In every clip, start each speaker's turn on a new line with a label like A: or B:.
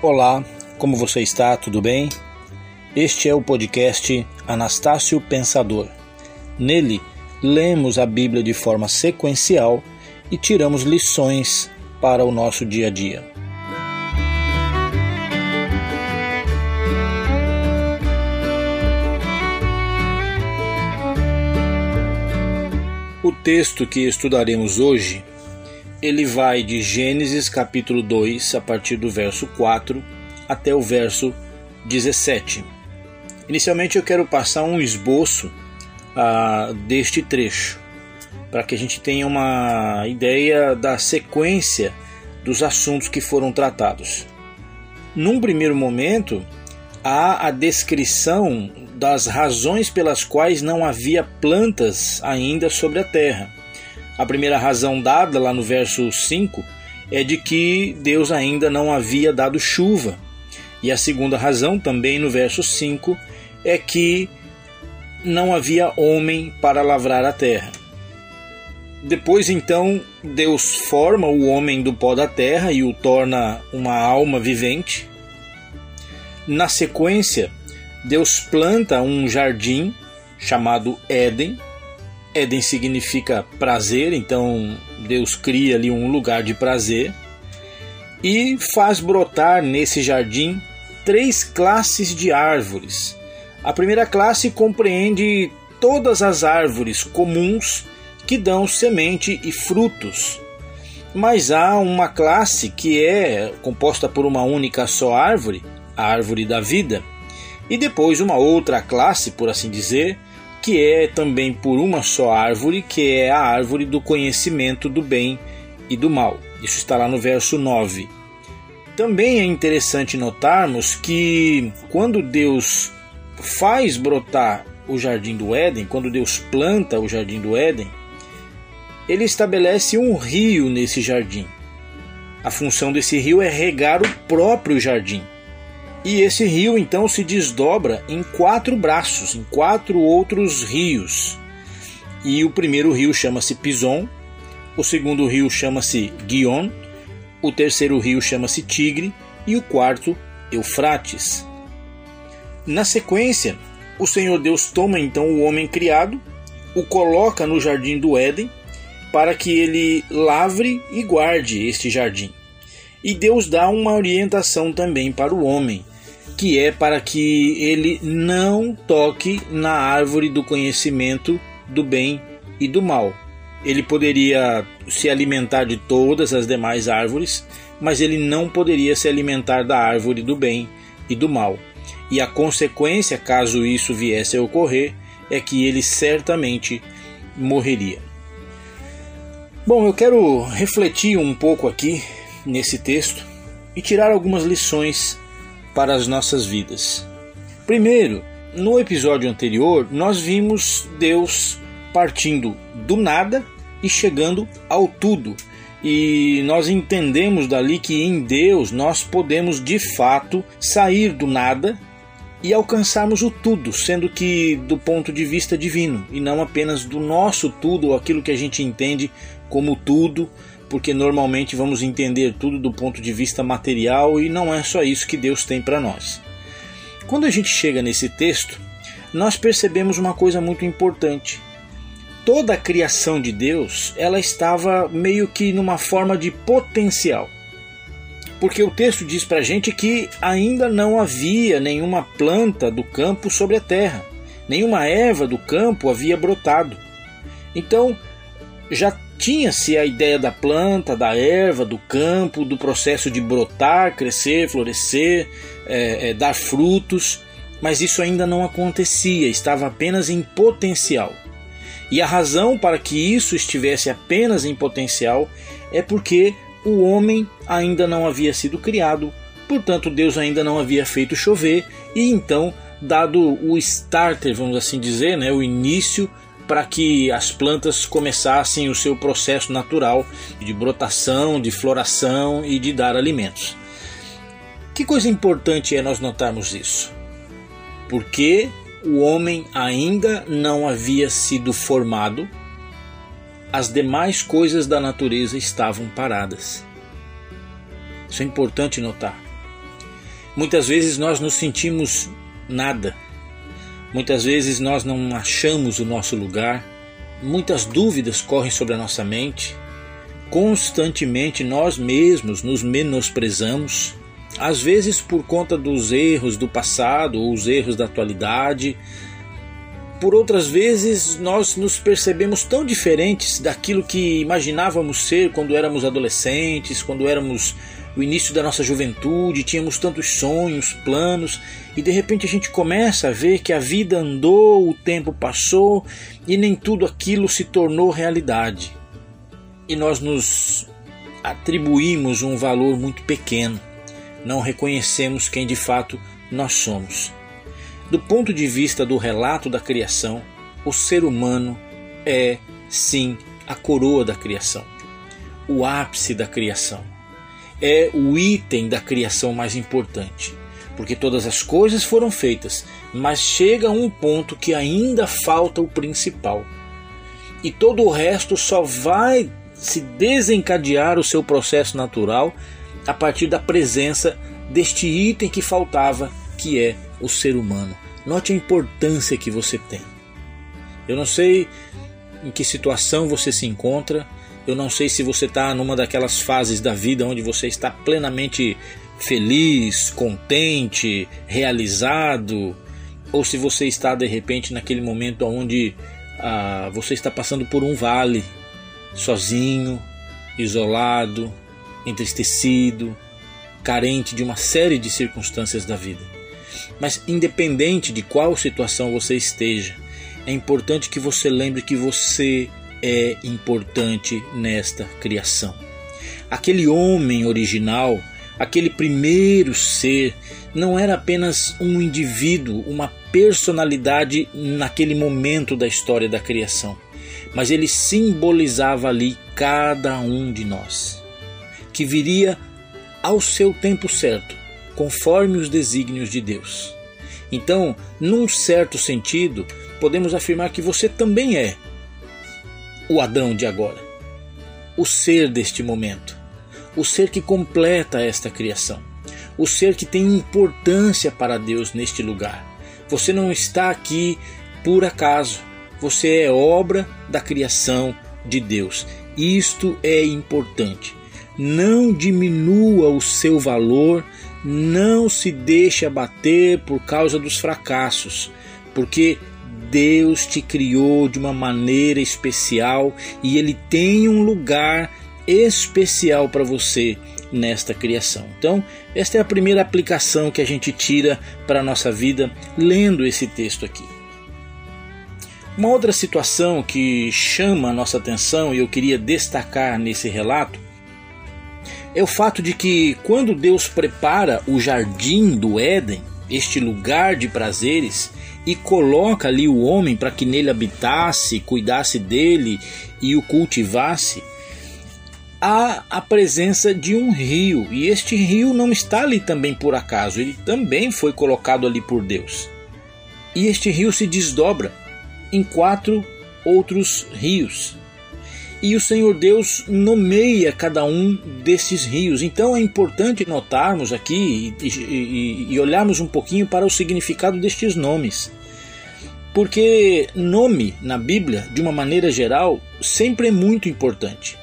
A: Olá, como você está? Tudo bem? Este é o podcast Anastácio Pensador. Nele, lemos a Bíblia de forma sequencial e tiramos lições para o nosso dia a dia. O texto que estudaremos hoje ele vai de Gênesis capítulo 2, a partir do verso 4 até o verso 17. Inicialmente eu quero passar um esboço uh, deste trecho, para que a gente tenha uma ideia da sequência dos assuntos que foram tratados. Num primeiro momento, há a descrição das razões pelas quais não havia plantas ainda sobre a terra. A primeira razão dada lá no verso 5 é de que Deus ainda não havia dado chuva. E a segunda razão, também no verso 5, é que não havia homem para lavrar a terra. Depois, então, Deus forma o homem do pó da terra e o torna uma alma vivente. Na sequência, Deus planta um jardim chamado Éden, Éden significa prazer, então Deus cria ali um lugar de prazer e faz brotar nesse jardim três classes de árvores. A primeira classe compreende todas as árvores comuns que dão semente e frutos. Mas há uma classe que é composta por uma única só árvore, a árvore da vida, e depois uma outra classe, por assim dizer, que é também por uma só árvore, que é a árvore do conhecimento do bem e do mal. Isso está lá no verso 9. Também é interessante notarmos que quando Deus faz brotar o jardim do Éden, quando Deus planta o jardim do Éden, ele estabelece um rio nesse jardim. A função desse rio é regar o próprio jardim. E esse rio então se desdobra em quatro braços, em quatro outros rios. E o primeiro rio chama-se Pison, o segundo rio chama-se Guion, o terceiro rio chama-se Tigre e o quarto Eufrates. Na sequência, o Senhor Deus toma então o homem criado, o coloca no jardim do Éden, para que ele lavre e guarde este jardim. E Deus dá uma orientação também para o homem, que é para que ele não toque na árvore do conhecimento do bem e do mal. Ele poderia se alimentar de todas as demais árvores, mas ele não poderia se alimentar da árvore do bem e do mal. E a consequência, caso isso viesse a ocorrer, é que ele certamente morreria. Bom, eu quero refletir um pouco aqui nesse texto e tirar algumas lições para as nossas vidas. Primeiro, no episódio anterior, nós vimos Deus partindo do nada e chegando ao tudo. E nós entendemos dali que em Deus nós podemos de fato sair do nada e alcançarmos o tudo, sendo que do ponto de vista divino e não apenas do nosso tudo ou aquilo que a gente entende como tudo porque normalmente vamos entender tudo do ponto de vista material e não é só isso que Deus tem para nós. Quando a gente chega nesse texto, nós percebemos uma coisa muito importante. Toda a criação de Deus, ela estava meio que numa forma de potencial. Porque o texto diz para a gente que ainda não havia nenhuma planta do campo sobre a terra, nenhuma erva do campo havia brotado. Então, já tinha-se a ideia da planta, da erva, do campo, do processo de brotar, crescer, florescer, é, é, dar frutos, mas isso ainda não acontecia, estava apenas em potencial. E a razão para que isso estivesse apenas em potencial é porque o homem ainda não havia sido criado, portanto Deus ainda não havia feito chover, e então, dado o starter, vamos assim dizer, né, o início para que as plantas começassem o seu processo natural de brotação, de floração e de dar alimentos. Que coisa importante é nós notarmos isso? Porque o homem ainda não havia sido formado, as demais coisas da natureza estavam paradas. Isso é importante notar. Muitas vezes nós nos sentimos nada. Muitas vezes nós não achamos o nosso lugar. Muitas dúvidas correm sobre a nossa mente. Constantemente nós mesmos nos menosprezamos, às vezes por conta dos erros do passado ou os erros da atualidade. Por outras vezes nós nos percebemos tão diferentes daquilo que imaginávamos ser quando éramos adolescentes, quando éramos o início da nossa juventude, tínhamos tantos sonhos, planos, e de repente a gente começa a ver que a vida andou, o tempo passou e nem tudo aquilo se tornou realidade. E nós nos atribuímos um valor muito pequeno, não reconhecemos quem de fato nós somos. Do ponto de vista do relato da criação, o ser humano é, sim, a coroa da criação, o ápice da criação é o item da criação mais importante, porque todas as coisas foram feitas, mas chega um ponto que ainda falta o principal. E todo o resto só vai se desencadear o seu processo natural a partir da presença deste item que faltava, que é o ser humano. Note a importância que você tem. Eu não sei em que situação você se encontra, eu não sei se você está numa daquelas fases da vida onde você está plenamente feliz, contente, realizado, ou se você está de repente naquele momento onde ah, você está passando por um vale, sozinho, isolado, entristecido, carente de uma série de circunstâncias da vida. Mas independente de qual situação você esteja, é importante que você lembre que você é importante nesta criação. Aquele homem original, aquele primeiro ser, não era apenas um indivíduo, uma personalidade naquele momento da história da criação, mas ele simbolizava ali cada um de nós, que viria ao seu tempo certo, conforme os desígnios de Deus. Então, num certo sentido, podemos afirmar que você também é o Adão de agora, o ser deste momento, o ser que completa esta criação, o ser que tem importância para Deus neste lugar. Você não está aqui por acaso, você é obra da criação de Deus. Isto é importante. Não diminua o seu valor, não se deixe abater por causa dos fracassos, porque Deus te criou de uma maneira especial e Ele tem um lugar especial para você nesta criação. Então, esta é a primeira aplicação que a gente tira para a nossa vida lendo esse texto aqui. Uma outra situação que chama a nossa atenção e eu queria destacar nesse relato é o fato de que quando Deus prepara o jardim do Éden, este lugar de prazeres, e coloca ali o homem para que nele habitasse, cuidasse dele e o cultivasse, há a presença de um rio. E este rio não está ali também por acaso, ele também foi colocado ali por Deus. E este rio se desdobra em quatro outros rios. E o Senhor Deus nomeia cada um desses rios. Então é importante notarmos aqui e, e, e olharmos um pouquinho para o significado destes nomes. Porque nome na Bíblia, de uma maneira geral, sempre é muito importante.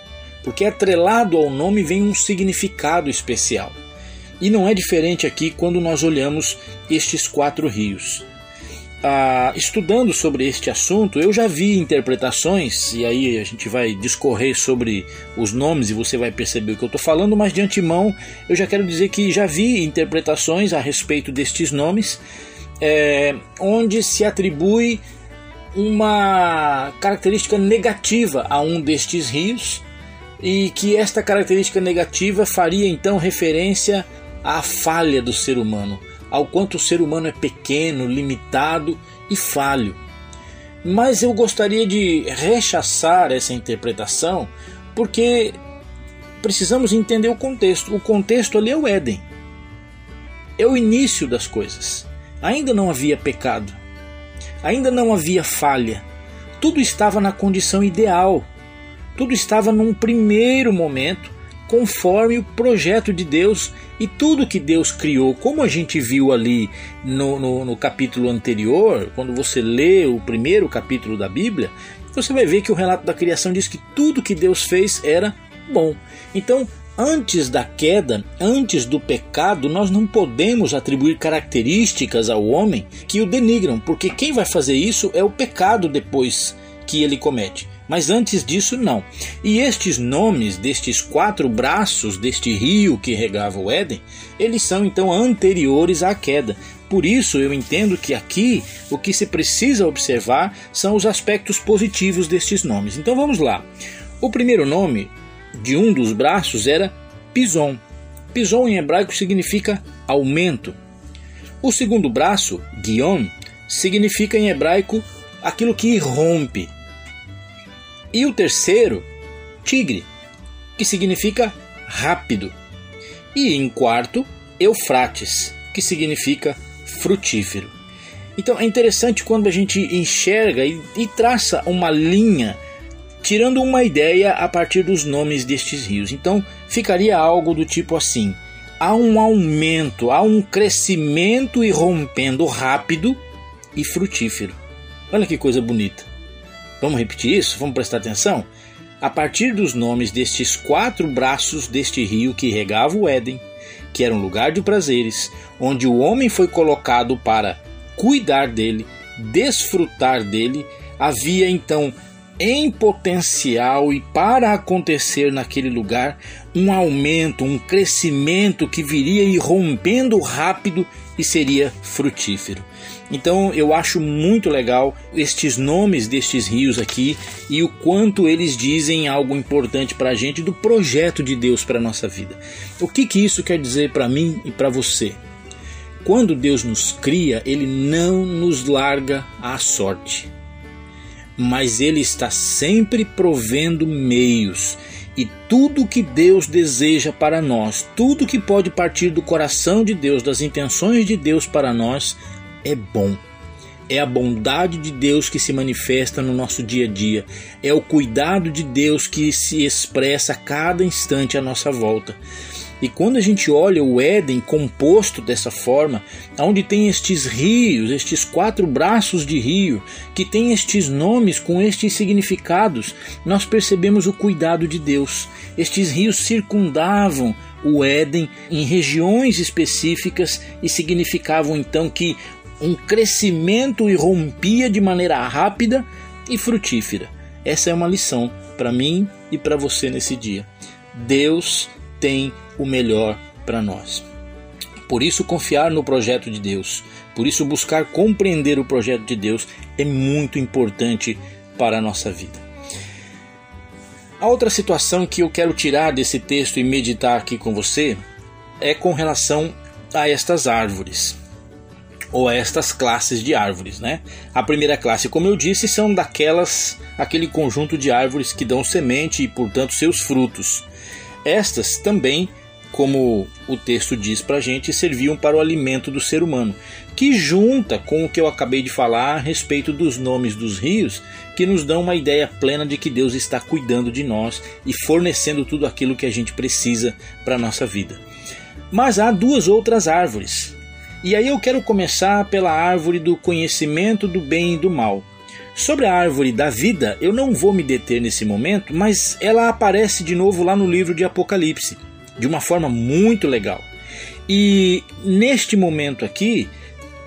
A: Porque atrelado ao nome vem um significado especial. E não é diferente aqui quando nós olhamos estes quatro rios. Ah, estudando sobre este assunto, eu já vi interpretações, e aí a gente vai discorrer sobre os nomes e você vai perceber o que eu estou falando, mas de antemão eu já quero dizer que já vi interpretações a respeito destes nomes é, onde se atribui uma característica negativa a um destes rios e que esta característica negativa faria então referência à falha do ser humano, ao quanto o ser humano é pequeno, limitado e falho. Mas eu gostaria de rechaçar essa interpretação porque precisamos entender o contexto. O contexto ali é o Éden, é o início das coisas. Ainda não havia pecado, ainda não havia falha, tudo estava na condição ideal, tudo estava num primeiro momento conforme o projeto de Deus e tudo que Deus criou, como a gente viu ali no, no, no, capítulo anterior, quando você lê o primeiro capítulo da Bíblia, você vai ver que o relato da criação diz que tudo que Deus fez era bom. Então, antes da queda, antes do pecado, nós não podemos atribuir características ao homem que o denigram, porque quem vai fazer isso é o pecado depois que ele comete. Mas antes disso, não. E estes nomes destes quatro braços deste rio que regava o Éden, eles são então anteriores à queda. Por isso, eu entendo que aqui o que se precisa observar são os aspectos positivos destes nomes. Então vamos lá. O primeiro nome de um dos braços era Pison. Pison em hebraico significa aumento. O segundo braço, Guion, significa em hebraico aquilo que rompe, e o terceiro, tigre, que significa rápido. E em quarto, Eufrates, que significa frutífero. Então é interessante quando a gente enxerga e, e traça uma linha, tirando uma ideia a partir dos nomes destes rios. Então ficaria algo do tipo assim: há um aumento, há um crescimento irrompendo rápido e frutífero. Olha que coisa bonita. Vamos repetir isso? Vamos prestar atenção? A partir dos nomes destes quatro braços deste rio que regava o Éden, que era um lugar de prazeres, onde o homem foi colocado para cuidar dele, desfrutar dele, havia então em potencial e para acontecer naquele lugar um aumento, um crescimento que viria irrompendo rápido e seria frutífero. Então eu acho muito legal estes nomes destes rios aqui e o quanto eles dizem algo importante para a gente do projeto de Deus para nossa vida. O que, que isso quer dizer para mim e para você? Quando Deus nos cria, Ele não nos larga à sorte, mas Ele está sempre provendo meios. E tudo que Deus deseja para nós, tudo que pode partir do coração de Deus, das intenções de Deus para nós, é bom. É a bondade de Deus que se manifesta no nosso dia a dia. É o cuidado de Deus que se expressa a cada instante à nossa volta. E quando a gente olha o Éden composto dessa forma, onde tem estes rios, estes quatro braços de rio, que tem estes nomes com estes significados, nós percebemos o cuidado de Deus. Estes rios circundavam o Éden em regiões específicas e significavam então que um crescimento irrompia de maneira rápida e frutífera. Essa é uma lição para mim e para você nesse dia. Deus tem o melhor para nós. Por isso, confiar no projeto de Deus, por isso, buscar compreender o projeto de Deus é muito importante para a nossa vida. A outra situação que eu quero tirar desse texto e meditar aqui com você é com relação a estas árvores ou a estas classes de árvores, né? A primeira classe, como eu disse, são daquelas aquele conjunto de árvores que dão semente e, portanto, seus frutos. Estas também, como o texto diz para a gente, serviam para o alimento do ser humano, que junta com o que eu acabei de falar a respeito dos nomes dos rios, que nos dão uma ideia plena de que Deus está cuidando de nós e fornecendo tudo aquilo que a gente precisa para a nossa vida. Mas há duas outras árvores e aí eu quero começar pela árvore do conhecimento do bem e do mal. Sobre a árvore da vida, eu não vou me deter nesse momento, mas ela aparece de novo lá no livro de Apocalipse, de uma forma muito legal. E neste momento aqui,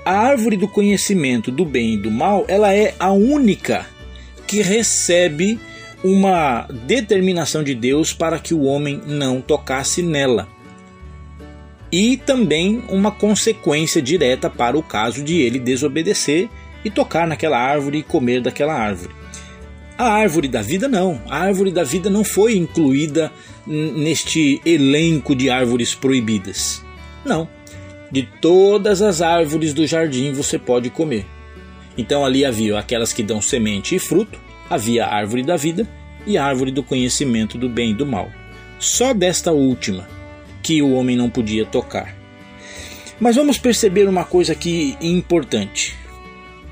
A: a árvore do conhecimento do bem e do mal, ela é a única que recebe uma determinação de Deus para que o homem não tocasse nela e também uma consequência direta para o caso de ele desobedecer e tocar naquela árvore e comer daquela árvore. A árvore da vida não. A árvore da vida não foi incluída neste elenco de árvores proibidas. Não. De todas as árvores do jardim você pode comer. Então ali havia aquelas que dão semente e fruto, havia a árvore da vida e a árvore do conhecimento do bem e do mal. Só desta última que o homem não podia tocar. Mas vamos perceber uma coisa aqui importante.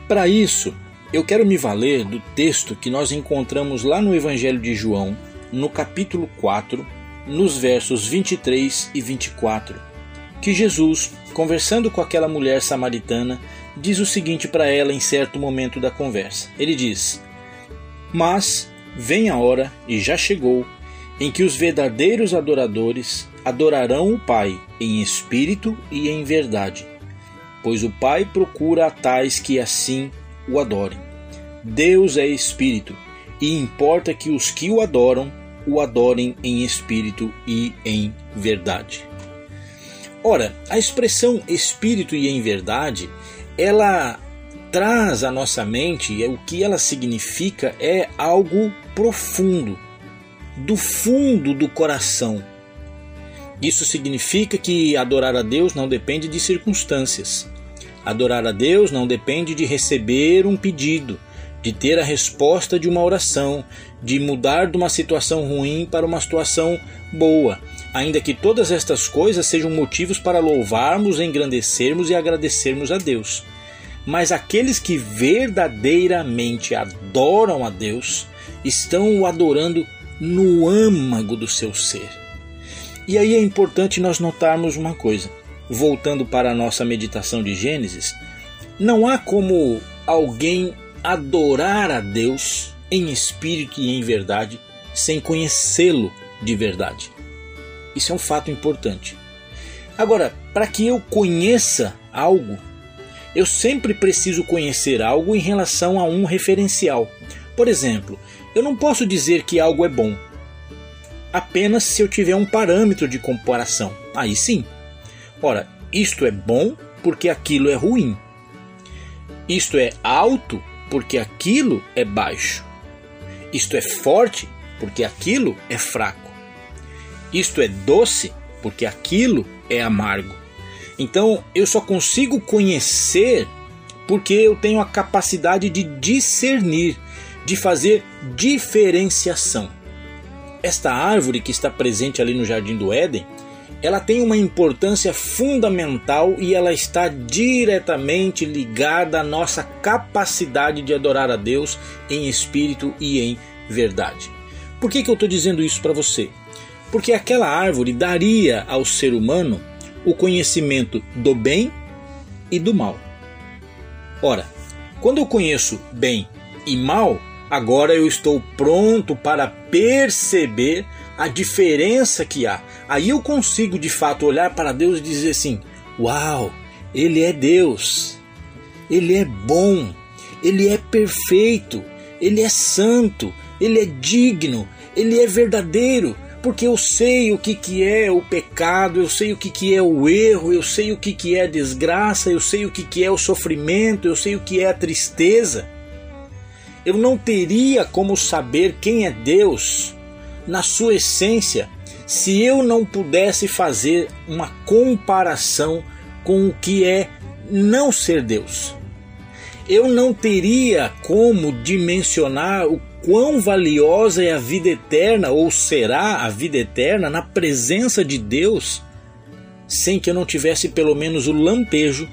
A: Para isso, eu quero me valer do texto que nós encontramos lá no Evangelho de João, no capítulo 4, nos versos 23 e 24, que Jesus, conversando com aquela mulher samaritana, diz o seguinte para ela em certo momento da conversa. Ele diz: Mas vem a hora, e já chegou, em que os verdadeiros adoradores adorarão o Pai em espírito e em verdade, pois o Pai procura a tais que assim o adorem. Deus é espírito, e importa que os que o adoram o adorem em espírito e em verdade. Ora, a expressão espírito e em verdade, ela traz à nossa mente, o que ela significa é algo profundo, do fundo do coração. Isso significa que adorar a Deus não depende de circunstâncias. Adorar a Deus não depende de receber um pedido, de ter a resposta de uma oração, de mudar de uma situação ruim para uma situação boa, ainda que todas estas coisas sejam motivos para louvarmos, engrandecermos e agradecermos a Deus. Mas aqueles que verdadeiramente adoram a Deus estão o adorando no âmago do seu ser. E aí é importante nós notarmos uma coisa. Voltando para a nossa meditação de Gênesis, não há como alguém adorar a Deus em espírito e em verdade sem conhecê-lo de verdade. Isso é um fato importante. Agora, para que eu conheça algo, eu sempre preciso conhecer algo em relação a um referencial. Por exemplo, eu não posso dizer que algo é bom apenas se eu tiver um parâmetro de comparação. Aí sim. Ora, isto é bom porque aquilo é ruim. Isto é alto porque aquilo é baixo. Isto é forte porque aquilo é fraco. Isto é doce porque aquilo é amargo. Então eu só consigo conhecer porque eu tenho a capacidade de discernir, de fazer diferenciação. Esta árvore que está presente ali no Jardim do Éden, ela tem uma importância fundamental e ela está diretamente ligada à nossa capacidade de adorar a Deus em espírito e em verdade. Por que, que eu estou dizendo isso para você? Porque aquela árvore daria ao ser humano o conhecimento do bem e do mal. Ora, quando eu conheço bem e mal, agora eu estou pronto para perceber a diferença que há. Aí eu consigo de fato olhar para Deus e dizer assim: Uau, Ele é Deus, Ele é bom, Ele é perfeito, Ele é santo, Ele é digno, Ele é verdadeiro, porque eu sei o que, que é o pecado, eu sei o que, que é o erro, eu sei o que, que é a desgraça, eu sei o que, que é o sofrimento, eu sei o que é a tristeza. Eu não teria como saber quem é Deus na sua essência se eu não pudesse fazer uma comparação com o que é não ser Deus. Eu não teria como dimensionar o quão valiosa é a vida eterna, ou será a vida eterna, na presença de Deus, sem que eu não tivesse pelo menos o lampejo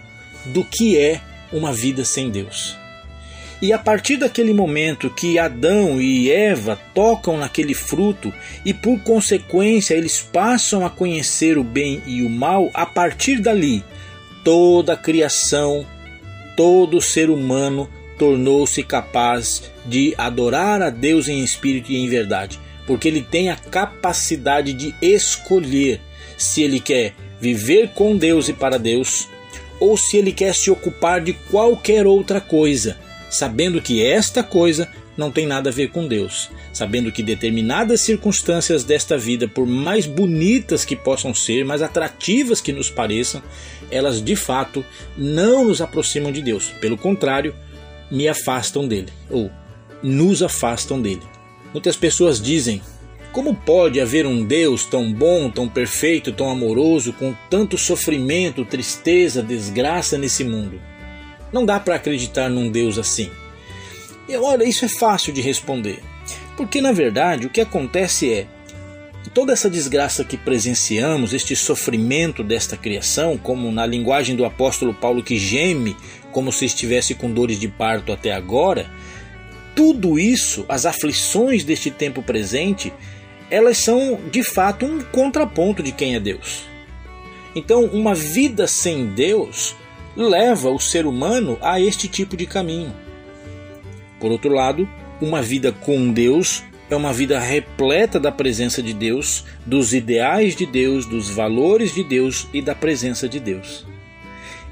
A: do que é uma vida sem Deus. E a partir daquele momento que Adão e Eva tocam naquele fruto e por consequência eles passam a conhecer o bem e o mal, a partir dali toda a criação, todo ser humano tornou-se capaz de adorar a Deus em espírito e em verdade, porque ele tem a capacidade de escolher se ele quer viver com Deus e para Deus ou se ele quer se ocupar de qualquer outra coisa, sabendo que esta coisa não tem nada a ver com Deus, sabendo que determinadas circunstâncias desta vida, por mais bonitas que possam ser, mais atrativas que nos pareçam, elas de fato não nos aproximam de Deus. Pelo contrário, me afastam dele, ou nos afastam dele. Muitas pessoas dizem: como pode haver um Deus tão bom, tão perfeito, tão amoroso, com tanto sofrimento, tristeza, desgraça nesse mundo? Não dá para acreditar num Deus assim. E olha, isso é fácil de responder. Porque na verdade o que acontece é toda essa desgraça que presenciamos, este sofrimento desta criação, como na linguagem do apóstolo Paulo que geme como se estivesse com dores de parto até agora, tudo isso, as aflições deste tempo presente, elas são de fato um contraponto de quem é Deus. Então, uma vida sem Deus leva o ser humano a este tipo de caminho. Por outro lado, uma vida com Deus é uma vida repleta da presença de Deus, dos ideais de Deus, dos valores de Deus e da presença de Deus.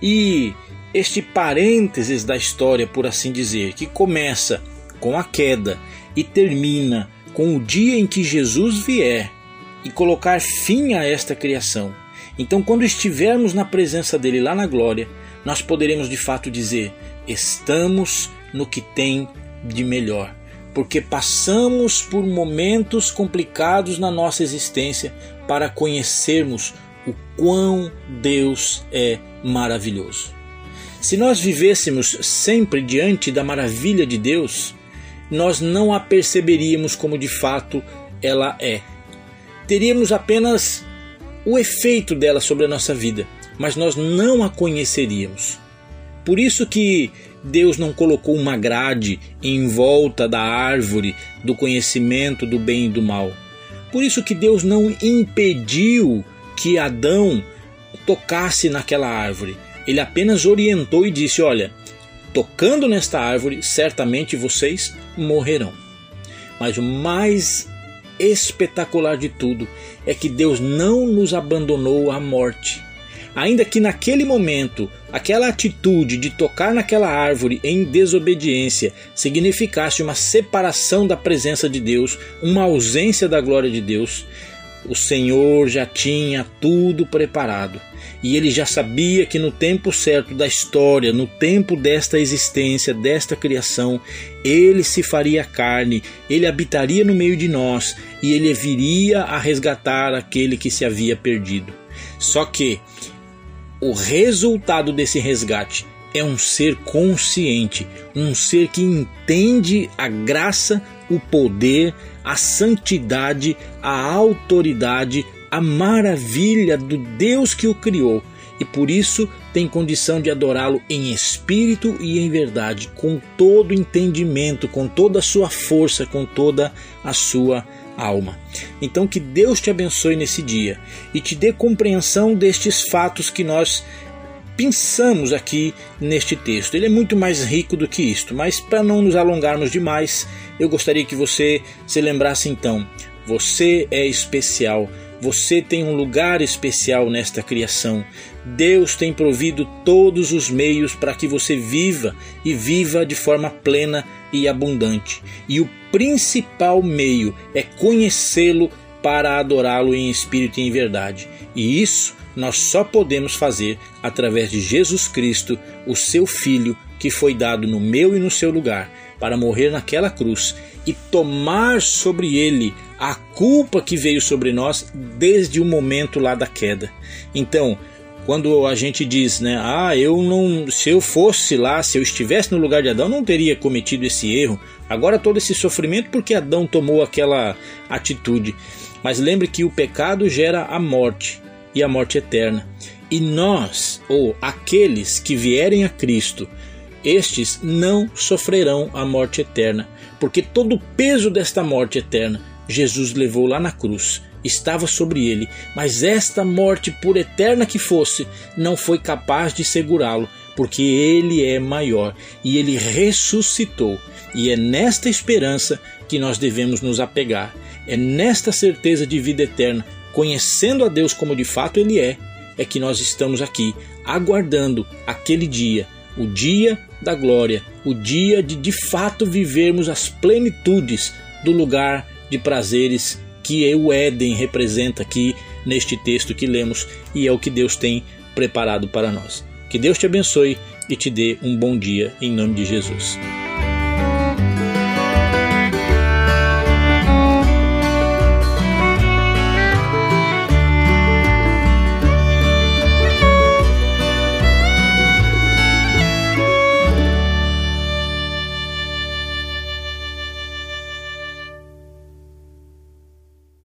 A: E este parênteses da história, por assim dizer, que começa com a queda e termina com o dia em que Jesus vier e colocar fim a esta criação. Então, quando estivermos na presença dele lá na glória, nós poderemos de fato dizer: estamos no que tem de melhor, porque passamos por momentos complicados na nossa existência para conhecermos o quão Deus é maravilhoso. Se nós vivêssemos sempre diante da maravilha de Deus, nós não a perceberíamos como de fato ela é. Teríamos apenas o efeito dela sobre a nossa vida, mas nós não a conheceríamos. Por isso que Deus não colocou uma grade em volta da árvore do conhecimento do bem e do mal. Por isso que Deus não impediu que Adão tocasse naquela árvore. Ele apenas orientou e disse: Olha, tocando nesta árvore, certamente vocês morrerão. Mas o mais espetacular de tudo é que Deus não nos abandonou à morte. Ainda que naquele momento aquela atitude de tocar naquela árvore em desobediência significasse uma separação da presença de Deus, uma ausência da glória de Deus, o Senhor já tinha tudo preparado e ele já sabia que no tempo certo da história, no tempo desta existência, desta criação, ele se faria carne, ele habitaria no meio de nós e ele viria a resgatar aquele que se havia perdido. Só que o resultado desse resgate é um ser consciente, um ser que entende a graça, o poder, a santidade, a autoridade, a maravilha do Deus que o criou e por isso tem condição de adorá-lo em espírito e em verdade, com todo entendimento, com toda a sua força, com toda a sua alma. Então que Deus te abençoe nesse dia e te dê compreensão destes fatos que nós pensamos aqui neste texto. Ele é muito mais rico do que isto, mas para não nos alongarmos demais, eu gostaria que você se lembrasse então: você é especial você tem um lugar especial nesta criação. Deus tem provido todos os meios para que você viva e viva de forma plena e abundante. E o principal meio é conhecê-lo para adorá-lo em espírito e em verdade. E isso nós só podemos fazer através de Jesus Cristo, o seu Filho, que foi dado no meu e no seu lugar para morrer naquela cruz e tomar sobre ele a culpa que veio sobre nós desde o momento lá da queda. Então, quando a gente diz, né, ah, eu não, se eu fosse lá, se eu estivesse no lugar de Adão, não teria cometido esse erro. Agora todo esse sofrimento porque Adão tomou aquela atitude. Mas lembre que o pecado gera a morte e a morte eterna. E nós, ou aqueles que vierem a Cristo, estes não sofrerão a morte eterna, porque todo o peso desta morte eterna Jesus levou lá na cruz, estava sobre ele, mas esta morte, por eterna que fosse, não foi capaz de segurá-lo, porque ele é maior e ele ressuscitou. E é nesta esperança que nós devemos nos apegar, é nesta certeza de vida eterna, conhecendo a Deus como de fato ele é, é que nós estamos aqui aguardando aquele dia o dia da glória, o dia de de fato vivermos as plenitudes do lugar de prazeres que o Éden representa aqui neste texto que lemos e é o que Deus tem preparado para nós. Que Deus te abençoe e te dê um bom dia em nome de Jesus.